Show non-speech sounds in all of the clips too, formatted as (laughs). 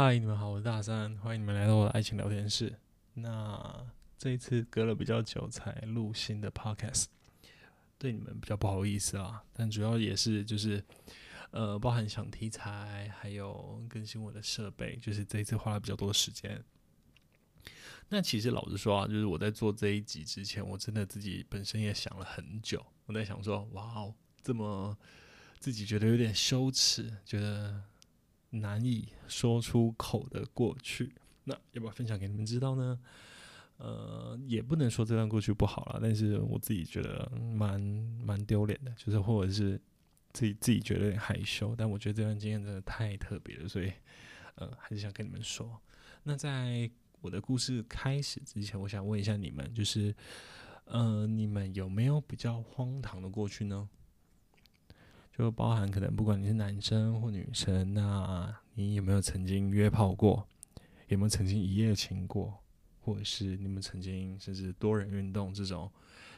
嗨，你们好，我是大三，欢迎你们来到我的爱情聊天室。那这一次隔了比较久才录新的 podcast，对你们比较不好意思啊。但主要也是就是，呃，包含想题材，还有更新我的设备，就是这一次花了比较多的时间。那其实老实说啊，就是我在做这一集之前，我真的自己本身也想了很久。我在想说，哇哦，这么自己觉得有点羞耻，觉得。难以说出口的过去，那要不要分享给你们知道呢？呃，也不能说这段过去不好了，但是我自己觉得蛮蛮丢脸的，就是或者是自己自己觉得有点害羞，但我觉得这段经验真的太特别了，所以呃，还是想跟你们说。那在我的故事开始之前，我想问一下你们，就是呃，你们有没有比较荒唐的过去呢？就包含可能不管你是男生或女生，那你有没有曾经约炮过？有没有曾经一夜情过？或者是你们曾经甚至多人运动这种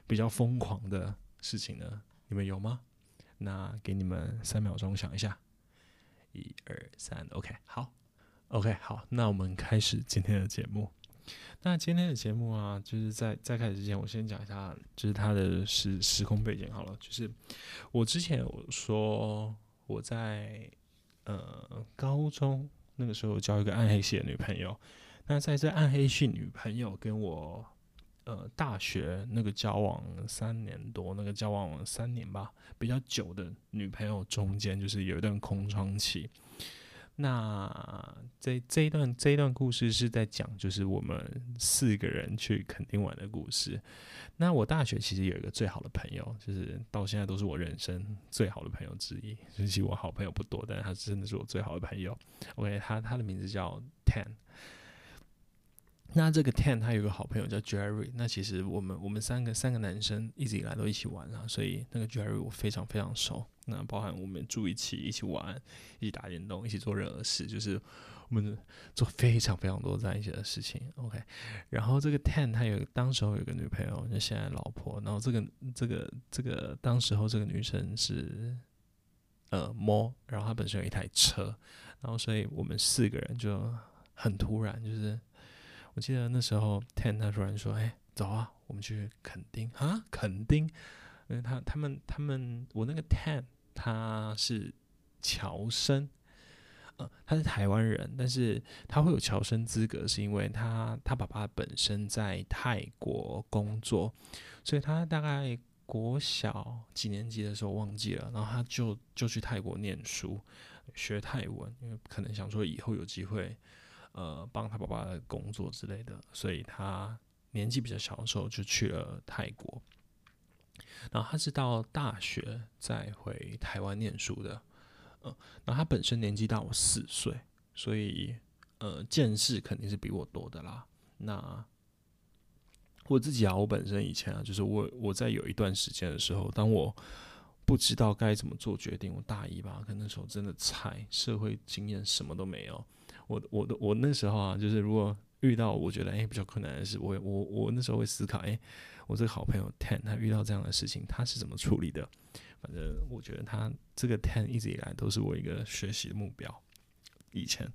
比较疯狂的事情呢？你们有吗？那给你们三秒钟想一下，一二三，OK，好，OK，好，那我们开始今天的节目。那今天的节目啊，就是在在开始之前，我先讲一下，就是它的时时空背景好了。就是我之前有说我在呃高中那个时候交一个暗黑系的女朋友，那在这暗黑系女朋友跟我呃大学那个交往三年多，那个交往三年吧，比较久的女朋友中间，就是有一段空窗期。那这这一段这一段故事是在讲，就是我们四个人去垦丁玩的故事。那我大学其实有一个最好的朋友，就是到现在都是我人生最好的朋友之一。(laughs) 其实我好朋友不多，但是他真的是我最好的朋友。OK，他他的名字叫 Ten。那这个 Ten 他有个好朋友叫 Jerry。那其实我们我们三个三个男生一直以来都一起玩啊，所以那个 Jerry 我非常非常熟。那包含我们住一起，一起玩，一起打电动，一起做任何事，就是我们做非常非常多在一起的事情。OK，然后这个 Ten 他有当时候有个女朋友，就现在老婆。然后这个这个这个当时候这个女生是呃 Mo，然后她本身有一台车，然后所以我们四个人就很突然，就是我记得那时候 Ten 他突然说：“哎，走啊，我们去垦丁啊，垦丁。”因为他他们他们我那个 Ten。他是侨生，呃，他是台湾人，但是他会有侨生资格，是因为他他爸爸本身在泰国工作，所以他大概国小几年级的时候忘记了，然后他就就去泰国念书学泰文，因为可能想说以后有机会，呃，帮他爸爸的工作之类的，所以他年纪比较小的时候就去了泰国。然后他是到大学再回台湾念书的，嗯，然后他本身年纪大我四岁，所以呃见识肯定是比我多的啦。那我自己啊，我本身以前啊，就是我我在有一段时间的时候，当我不知道该怎么做决定，我大一吧，可能那时候真的菜，社会经验什么都没有，我我的我那时候啊，就是如果。遇到我觉得诶比较困难的事，我我我那时候会思考，诶，我这个好朋友 Ten 他遇到这样的事情，他是怎么处理的？反正我觉得他这个 Ten 一直以来都是我一个学习的目标。以前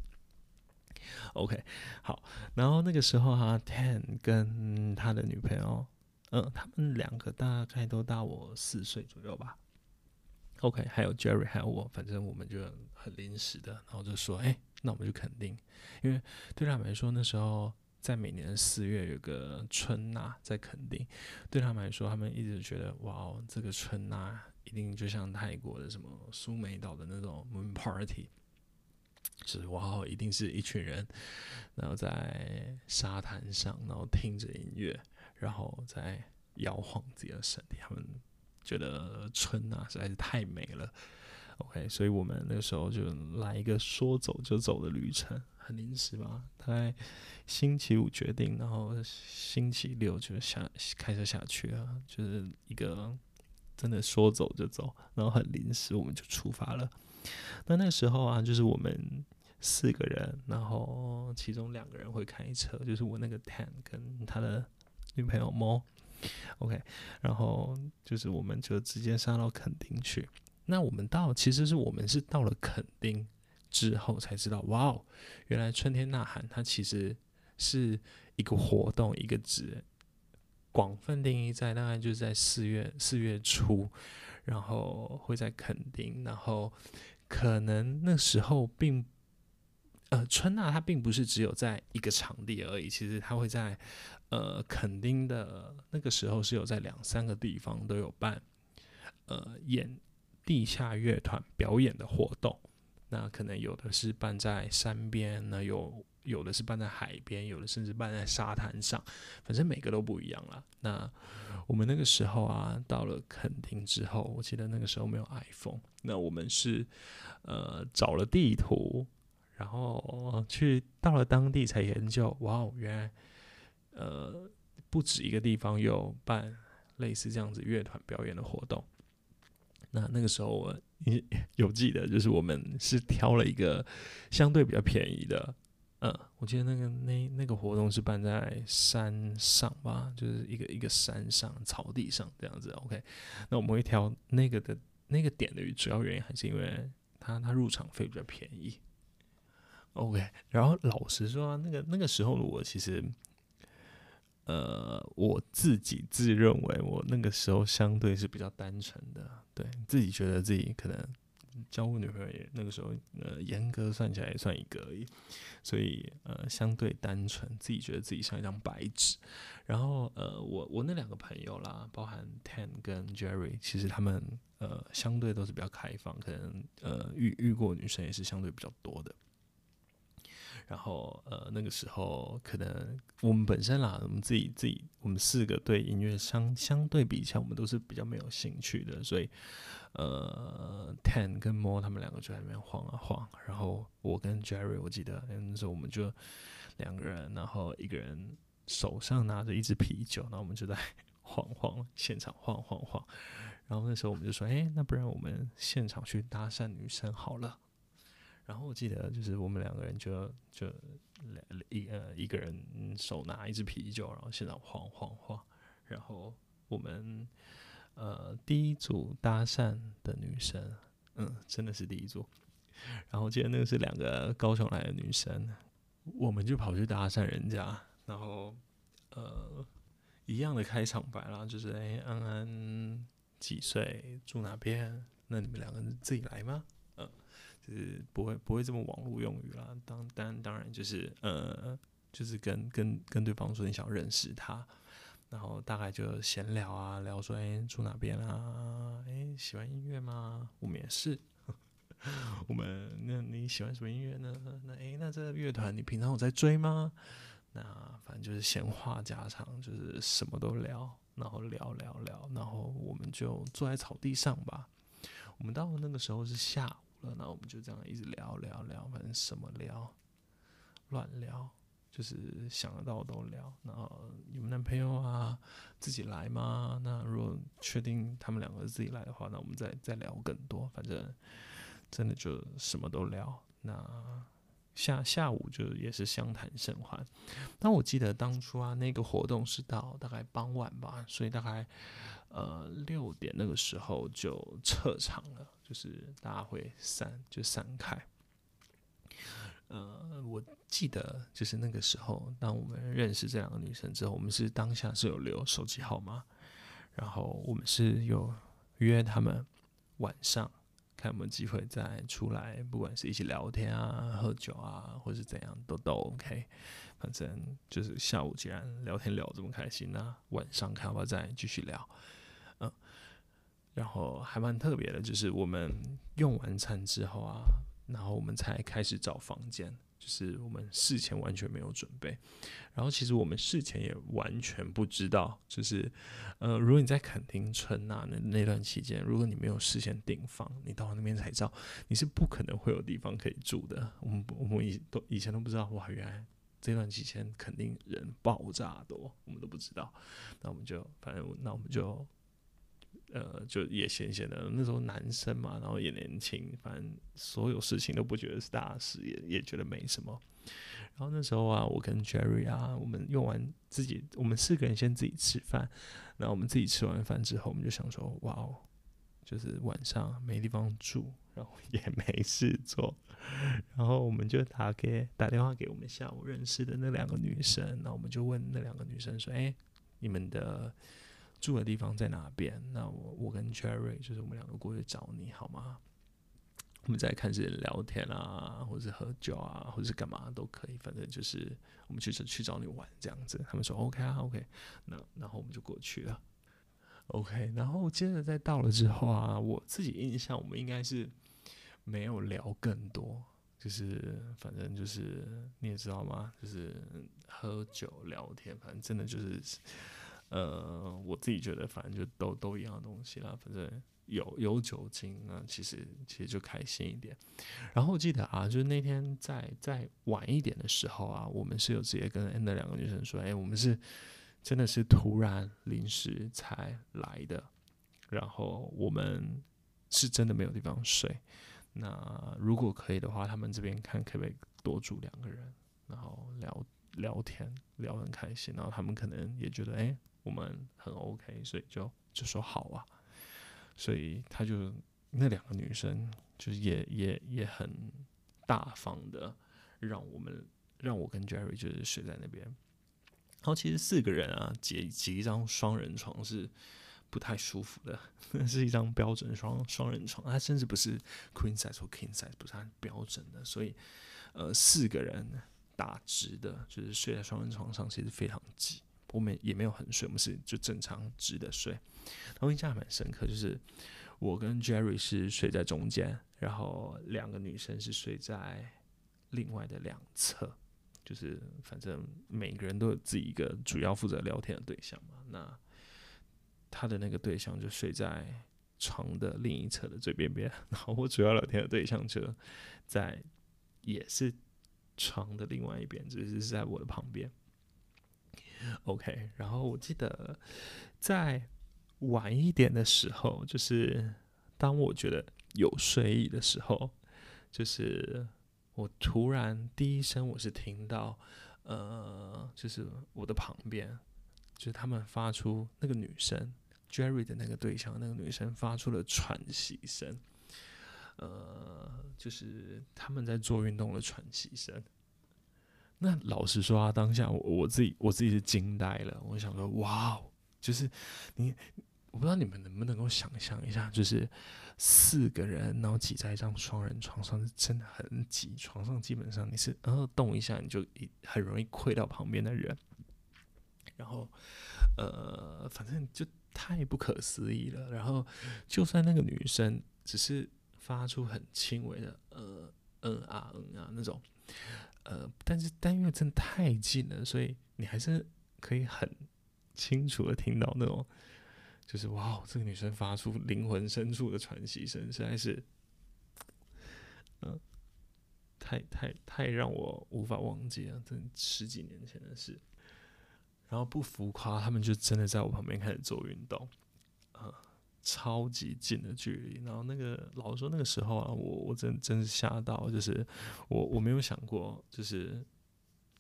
，OK，好，然后那个时候哈，Ten 跟他的女朋友，嗯，他们两个大概都大我四岁左右吧。OK，还有 Jerry，还有我，反正我们就很临时的，然后就说，诶。那我们就肯定，因为对他们来说，那时候在每年的四月有个春呐，在肯定，对他们来说，他们一直觉得哇哦，这个春呐一定就像泰国的什么苏梅岛的那种 moon party，就是哇哦，一定是一群人，然后在沙滩上，然后听着音乐，然后在摇晃自己的身体，他们觉得春呐实在是太美了。OK，所以我们那个时候就来一个说走就走的旅程，很临时吧？大概星期五决定，然后星期六就下开车下去了，就是一个真的说走就走，然后很临时我们就出发了。那那时候啊，就是我们四个人，然后其中两个人会开车，就是我那个 Ten 跟他的女朋友 Mo。OK，然后就是我们就直接杀到垦丁去。那我们到，其实是我们是到了垦丁之后才知道，哇哦，原来春天呐喊它其实是一个活动，一个指广泛定义在大概就是在四月四月初，然后会在垦丁，然后可能那时候并呃春呐它并不是只有在一个场地而已，其实它会在呃垦丁的那个时候是有在两三个地方都有办呃演地下乐团表演的活动。那可能有的是办在山边，那有有的是办在海边，有的甚至办在沙滩上，反正每个都不一样啦。那我们那个时候啊，到了垦丁之后，我记得那个时候没有 iPhone，那我们是呃找了地图，然后去到了当地才研究，哇哦，原来呃不止一个地方有办类似这样子乐团表演的活动。那那个时候我有记得，就是我们是挑了一个相对比较便宜的，嗯，我记得那个那那个活动是办在山上吧，就是一个一个山上草地上这样子。OK，那我们会挑那个的那个点的主要原因还是因为它它入场费比较便宜。OK，然后老实说啊，那个那个时候我其实。呃，我自己自认为我那个时候相对是比较单纯的，对自己觉得自己可能交过女朋友也那个时候，呃，严格算起来也算一个而已，所以呃，相对单纯，自己觉得自己像一张白纸。然后呃，我我那两个朋友啦，包含 Ten 跟 Jerry，其实他们呃相对都是比较开放，可能呃遇遇过女生也是相对比较多的。然后，呃，那个时候可能我们本身啦，我们自己自己，我们四个对音乐相相对比起来，我们都是比较没有兴趣的，所以，呃，Ten 跟 Mo 他们两个就在那边晃啊晃，然后我跟 Jerry，我记得那时候我们就两个人，然后一个人手上拿着一支啤酒，然后我们就在 (laughs) 晃晃，现场晃晃晃，然后那时候我们就说，哎，那不然我们现场去搭讪女生好了。然后我记得就是我们两个人就就两一呃一个人手拿一支啤酒，然后现场晃晃晃。然后我们呃第一组搭讪的女生，嗯，真的是第一组。然后我记得那个是两个高雄来的女生，我们就跑去搭讪人家，然后呃一样的开场白啦，就是哎安安几岁住哪边？那你们两个人自己来吗？是不会不会这么网络用语啦，当当当然就是呃，就是跟跟跟对方说你想认识他，然后大概就闲聊啊，聊说哎、住哪边啊，哎、喜欢音乐吗？我们也是，(laughs) 我们那你喜欢什么音乐呢？那哎、那这个乐团你平常有在追吗？那反正就是闲话家常，就是什么都聊，然后聊聊聊，然后我们就坐在草地上吧。我们到那个时候是下那我们就这样一直聊聊聊，反正什么聊，乱聊，就是想得到都聊。然后你们男朋友啊，自己来吗？那如果确定他们两个自己来的话，那我们再再聊更多。反正真的就什么都聊。那下下午就也是相谈甚欢。但我记得当初啊，那个活动是到大概傍晚吧，所以大概。呃，六点那个时候就撤场了，就是大家会散，就散开。呃，我记得就是那个时候，当我们认识这两个女生之后，我们是当下是有留手机号码，然后我们是有约他们晚上看有没有机会再出来，不管是一起聊天啊、喝酒啊，或是怎样都都 OK。反正就是下午既然聊天聊这么开心，那晚上看要不要再继续聊。嗯，然后还蛮特别的，就是我们用完餐之后啊，然后我们才开始找房间，就是我们事前完全没有准备。然后其实我们事前也完全不知道，就是呃，如果你在垦丁村呐那那段期间，如果你没有事先订房，你到了那边才知道，你是不可能会有地方可以住的。我们我们以都以前都不知道，哇，原来这段期间肯定人爆炸多，我们都不知道。那我们就反正那我们就。呃，就也闲闲的，那时候男生嘛，然后也年轻，反正所有事情都不觉得是大事，也也觉得没什么。然后那时候啊，我跟 Jerry 啊，我们用完自己，我们四个人先自己吃饭，然后我们自己吃完饭之后，我们就想说，哇哦，就是晚上没地方住，然后 (laughs) 也没事做，然后我们就打给打电话给我们下午认识的那两个女生，然后我们就问那两个女生说：“哎，你们的住的地方在哪边？那我我跟 Cherry 就是我们两个过去找你好吗？我们再开始聊天啊，或者是喝酒啊，或者是干嘛都可以，反正就是我们去去找你玩这样子。”他们说：“OK 啊，OK。”那然后我们就过去了。OK，然后接着再到了之后啊，我自己印象我们应该是。没有聊更多，就是反正就是你也知道吗？就是喝酒聊天，反正真的就是，呃，我自己觉得反正就都都一样的东西啦。反正有有酒精啊，其实其实就开心一点。然后我记得啊，就是那天在在晚一点的时候啊，我们是有直接跟那两个女生说，哎，我们是真的是突然临时才来的，然后我们是真的没有地方睡。那如果可以的话，他们这边看可不可以多住两个人，然后聊聊天，聊很开心。然后他们可能也觉得，哎、我们很 OK，所以就就说好啊。所以他就那两个女生就是也也也很大方的让我们让我跟 Jerry 就是睡在那边。然后其实四个人啊，挤挤一张双人床是。不太舒服的，那是一张标准双双人床，它甚至不是 queen size 或 king size，不是很标准的，所以呃四个人打直的，就是睡在双人床上，其实非常挤。我们也没有很睡，我们是就正常直的睡。然后印象还蛮深刻，就是我跟 Jerry 是睡在中间，然后两个女生是睡在另外的两侧，就是反正每个人都有自己一个主要负责聊天的对象嘛。那他的那个对象就睡在床的另一侧的最边边，然后我主要聊天的对象就在也是床的另外一边，只是是在我的旁边。OK，然后我记得在晚一点的时候，就是当我觉得有睡意的时候，就是我突然第一声我是听到，呃，就是我的旁边，就是他们发出那个女生。Jerry 的那个对象，那个女生发出了喘息声，呃，就是他们在做运动的喘息声。那老实说啊，当下我我自己我自己是惊呆了。我想说，哇，就是你，我不知道你们能不能够想象一下，就是四个人然后挤在一张双人床上，是真的很挤。床上基本上你是呃动一下，你就很容易窥到旁边的人。然后，呃，反正就。太不可思议了。然后，就算那个女生只是发出很轻微的呃嗯啊嗯啊那种，呃，但是但因为真的太近了，所以你还是可以很清楚的听到那种，就是哇，这个女生发出灵魂深处的喘息声，实在是，嗯、太太太让我无法忘记了，真十几年前的事。然后不浮夸，他们就真的在我旁边开始做运动，呃，超级近的距离。然后那个老实说，那个时候啊，我我真真是吓到，就是我我没有想过，就是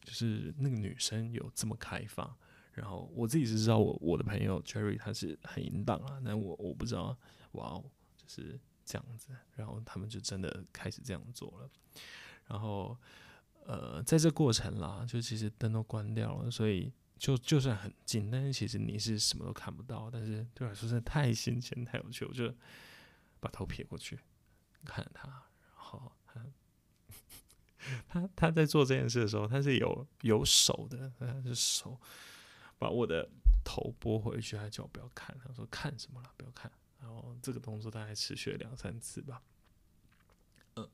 就是那个女生有这么开放。然后我自己是知道我，我的朋友 Jerry 他是很淫荡啊，但我我不知道，哇哦，就是这样子。然后他们就真的开始这样做了。然后呃，在这过程啦，就其实灯都关掉了，所以。就就算很近，但是其实你是什么都看不到。但是对我来说真的太新鲜、太有趣，我就把头撇过去看他。然后 (laughs) 他他他在做这件事的时候，他是有有手的，他是手把我的头拨回去，他叫我不要看。他说看什么了？不要看。然后这个动作大概持续了两三次吧。嗯，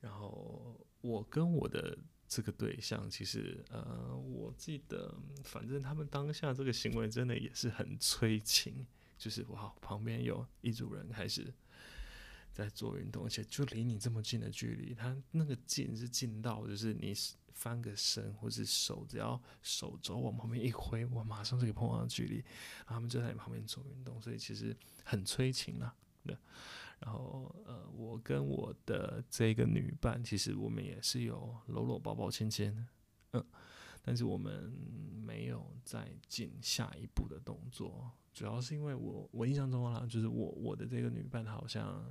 然后我跟我的。这个对象其实，呃，我记得，反正他们当下这个行为真的也是很催情，就是哇，旁边有一组人开始在做运动，而且就离你这么近的距离，他那个近是近到，就是你翻个身或是手，只要手肘往旁边一挥，我马上就可以碰到距离，他们就在你旁边做运动，所以其实很催情啊，对。然后，呃，我跟我的这个女伴，其实我们也是有搂搂抱抱亲亲，嗯，但是我们没有再进下一步的动作，主要是因为我我印象中啊，就是我我的这个女伴，好像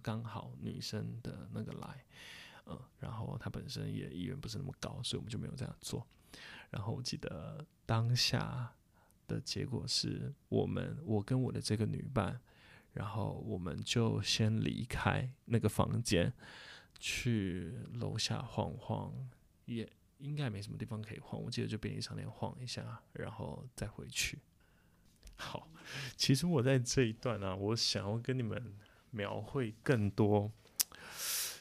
刚好女生的那个来，嗯，然后她本身也意愿不是那么高，所以我们就没有这样做。然后我记得当下的结果是我们，我跟我的这个女伴，然后我们就先离开那个房间，去楼下晃晃，也应该没什么地方可以晃。我记得就便利商店晃一下，然后再回去。好，其实我在这一段呢、我想要跟你们描绘更多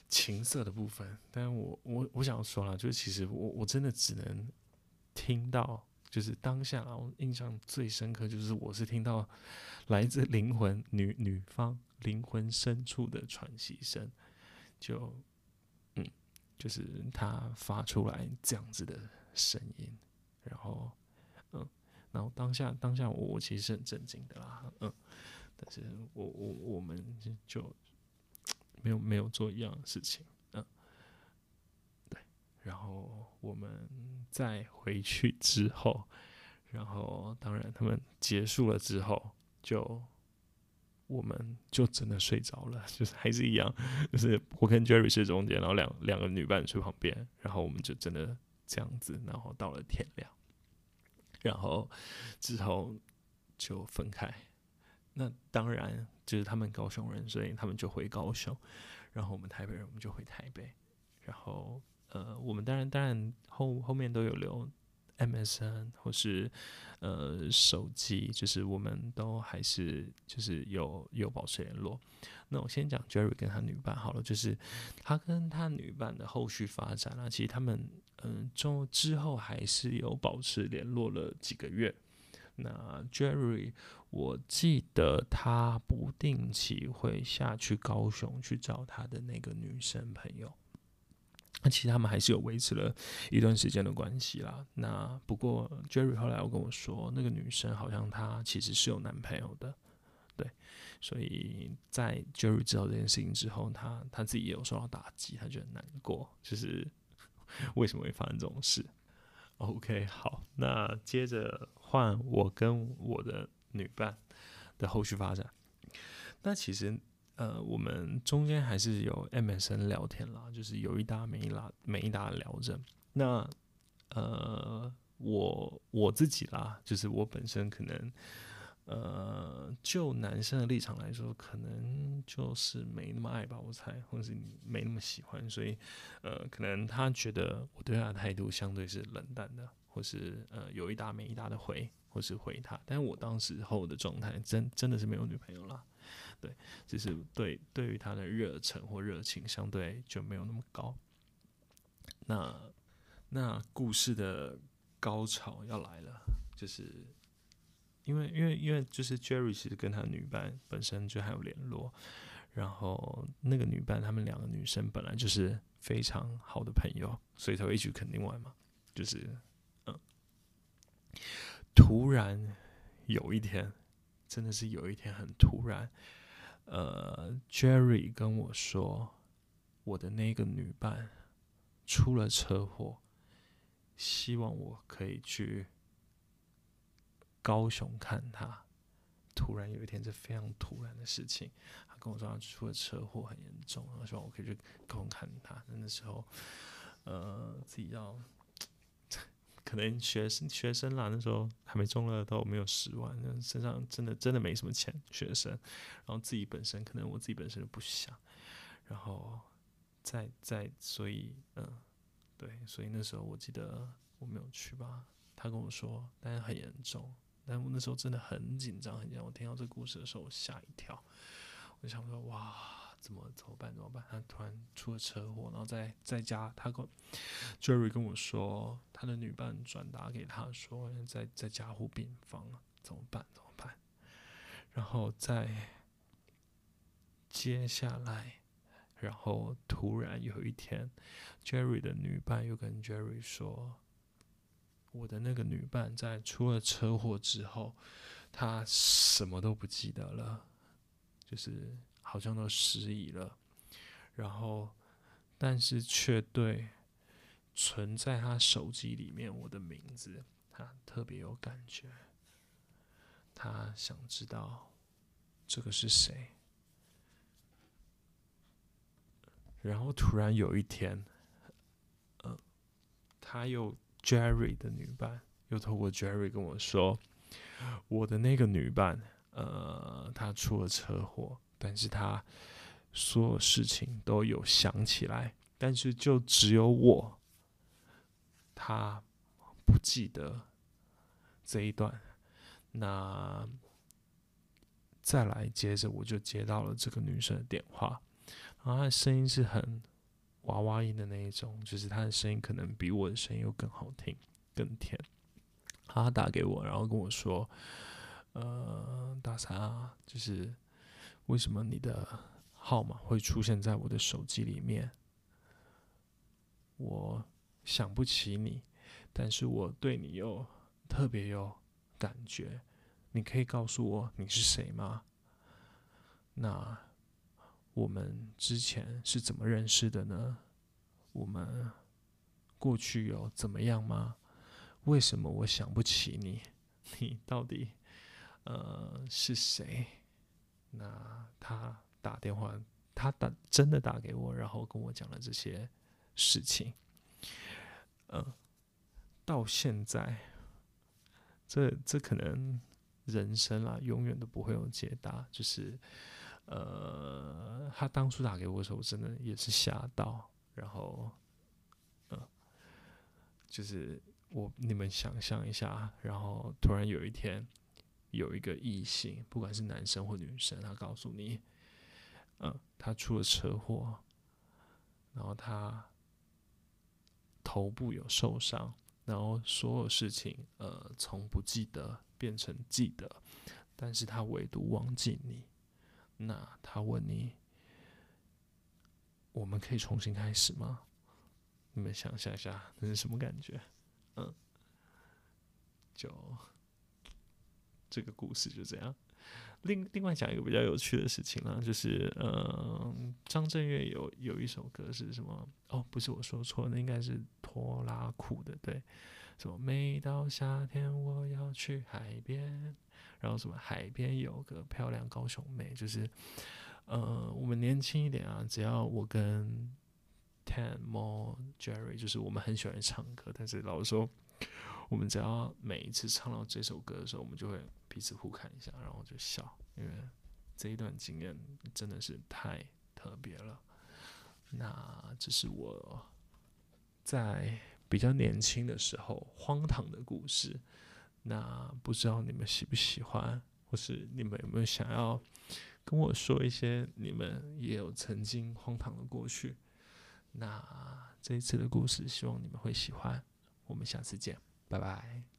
情色的部分，但我我我想说了，就是其实我我真的只能听到，就是当下我印象最深刻，就是我是听到来自灵魂女女方灵魂深处的喘息声，就嗯，就是她发出来这样子的声音，然后嗯。然后当下当下我我其实是很震惊的啦，嗯，但是我我我们就没有没有做一样的事情，嗯，对，然后我们再回去之后，然后当然他们结束了之后，就我们就真的睡着了，(laughs) 就是还是一样，就是我跟 Jerry 睡中间，然后两两个女伴睡旁边，然后我们就真的这样子，然后到了天亮。然后之后就分开，那当然就是他们高雄人，所以他们就回高雄，然后我们台北人我们就回台北，然后呃，我们当然当然后后面都有留 MSN 或是呃手机，就是我们都还是就是有有保持联络。那我先讲 Jerry 跟他女伴好了，就是他跟他女伴的后续发展啊，其实他们。嗯，就之后还是有保持联络了几个月。那 Jerry，我记得他不定期会下去高雄去找他的那个女生朋友。那其实他们还是有维持了一段时间的关系啦。那不过 Jerry 后来又跟我说，那个女生好像她其实是有男朋友的。对，所以在 Jerry 知道这件事情之后，他他自己也有受到打击，他觉得难过，就是。(laughs) 为什么会发生这种事？OK，好，那接着换我跟我的女伴的后续发展。那其实呃，我们中间还是有 MSN 聊天啦，就是有一搭没一搭，没一搭聊着。那呃，我我自己啦，就是我本身可能。呃，就男生的立场来说，可能就是没那么爱吧，我猜，或者是你没那么喜欢，所以，呃，可能他觉得我对他的态度相对是冷淡的，或是呃有一搭没一搭的回，或是回他。但是我当时候的状态，真真的是没有女朋友啦，对，只是对对于他的热忱或热情，相对就没有那么高。那那故事的高潮要来了，就是。因为，因为，因为就是 Jerry 其实跟他女伴本身就还有联络，然后那个女伴他们两个女生本来就是非常好的朋友，所以才会一举肯定完嘛。就是，嗯，突然有一天，真的是有一天很突然，呃，Jerry 跟我说，我的那个女伴出了车祸，希望我可以去。高雄看他，突然有一天，这非常突然的事情，他跟我说他出了车祸，很严重，然后希望我可以去高雄看他。那时候，呃，自己要可能学生学生啦，那时候还没中乐透，没有十万，身上真的真的没什么钱，学生，然后自己本身可能我自己本身就不想，然后再再所以嗯、对，所以那时候我记得我没有去吧，他跟我说，但是很严重。但我那时候真的很紧张，很紧张。我听到这故事的时候，我吓一跳。我就想说，哇，怎么怎么办？怎么办？他突然出了车祸，然后在在家，他跟 Jerry 跟我说，他的女伴转达给他说，在在加护病房，怎么办？怎么办？然后在接下来，然后突然有一天，Jerry 的女伴又跟 Jerry 说。我的那个女伴在出了车祸之后，她什么都不记得了，就是好像都失忆了。然后，但是却对存在他手机里面我的名字，他特别有感觉。他想知道这个是谁。然后突然有一天，呃，他又 Jerry 的女伴又透过 Jerry 跟我说，我的那个女伴，呃，她出了车祸，但是她所有事情都有想起来，但是就只有我，她不记得这一段。那再来接着，我就接到了这个女生的电话。然后她的声音是很娃娃音的那一种，就是她的声音可能比我的声音又更好听、更甜。她打给我，然后跟我说：“呃，大三啊，就是为什么你的号码会出现在我的手机里面？我想不起你，但是我对你又特别有感觉。你可以告诉我你是谁吗？”那。我们之前是怎么认识的呢？我们过去有怎么样吗？为什么我想不起你？你到底呃是谁？那他打电话，他打真的打给我，然后跟我讲了这些事情。嗯，到现在，这这可能人生啊，永远都不会有解答，就是。呃，他当初打给我的时候，我真的也是吓到。然后，呃，就是我你们想象一下，然后突然有一天，有一个异性，不管是男生或女生，他告诉你，嗯，他出了车祸，然后他头部有受伤，然后所有事情，呃，从不记得变成记得，但是他唯独忘记你。那他问你：“我们可以重新开始吗？”你们想象一下，那是什么感觉？嗯，就这个故事就这样。另另外讲一个比较有趣的事情啦，就是嗯，张震岳有有一首歌是什么？哦，不是我说错，那应该是拖拉库的，对。什么？每到夏天，我要去海边。然后什么？海边有个漂亮高雄妹，就是，呃，我们年轻一点啊，只要我跟 Ten More Jerry，就是我们很喜欢唱歌，但是老实说，我们只要每一次唱到这首歌的时候，我们就会彼此互看一下，然后就笑，因为这一段经验真的是太特别了。那这是我在比较年轻的时候荒唐的故事。那不知道你们喜不喜欢，或是你们有没有想要跟我说一些你们也有曾经荒唐的过去？那这一次的故事，希望你们会喜欢。我们下次见，拜拜。